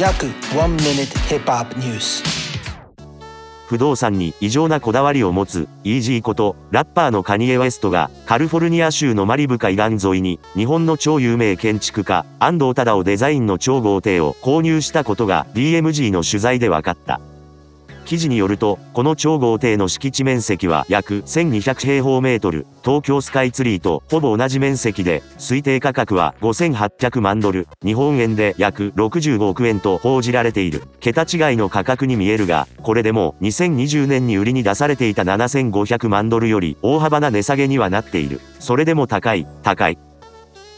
約1 minute hip hop news 不動産に異常なこだわりを持つイージーことラッパーのカニエ・ウェストがカリフォルニア州のマリブ海岸沿いに日本の超有名建築家安藤忠雄デザインの超豪邸を購入したことが DMG の取材で分かった。記事によると、この超豪邸の敷地面積は約1200平方メートル、東京スカイツリーとほぼ同じ面積で、推定価格は5800万ドル、日本円で約65億円と報じられている。桁違いの価格に見えるが、これでも2020年に売りに出されていた7500万ドルより大幅な値下げにはなっている。それでも高い、高い。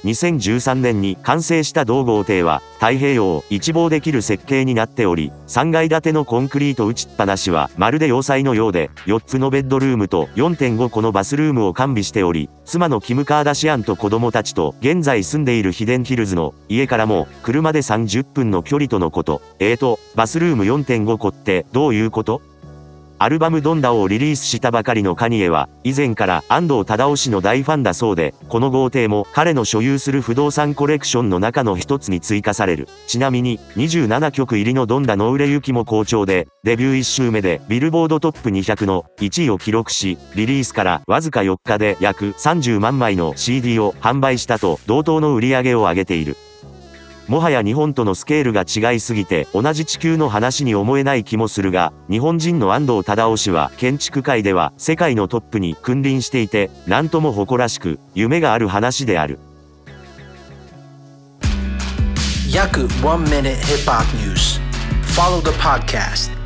2013年に完成した同豪邸は太平洋を一望できる設計になっており、3階建てのコンクリート打ちっぱなしはまるで要塞のようで、4つのベッドルームと4.5個のバスルームを完備しており、妻のキム・カーダシアンと子供たちと現在住んでいるヒデンヒルズの家からも車で30分の距離とのこと。えーと、バスルーム4.5個ってどういうこと？アルバムドンダをリリースしたばかりのカニエは、以前から安藤忠雄氏の大ファンだそうで、この豪邸も彼の所有する不動産コレクションの中の一つに追加される。ちなみに、27曲入りのドンダの売れ行きも好調で、デビュー1週目でビルボードトップ200の1位を記録し、リリースからわずか4日で約30万枚の CD を販売したと同等の売り上げを上げている。もはや日本とのスケールが違いすぎて同じ地球の話に思えない気もするが、日本人の安藤忠雄氏は建築界では世界のトップに君臨していて、なんとも誇らしく、夢がある話である。約1 minute hip hop news. Follow the podcast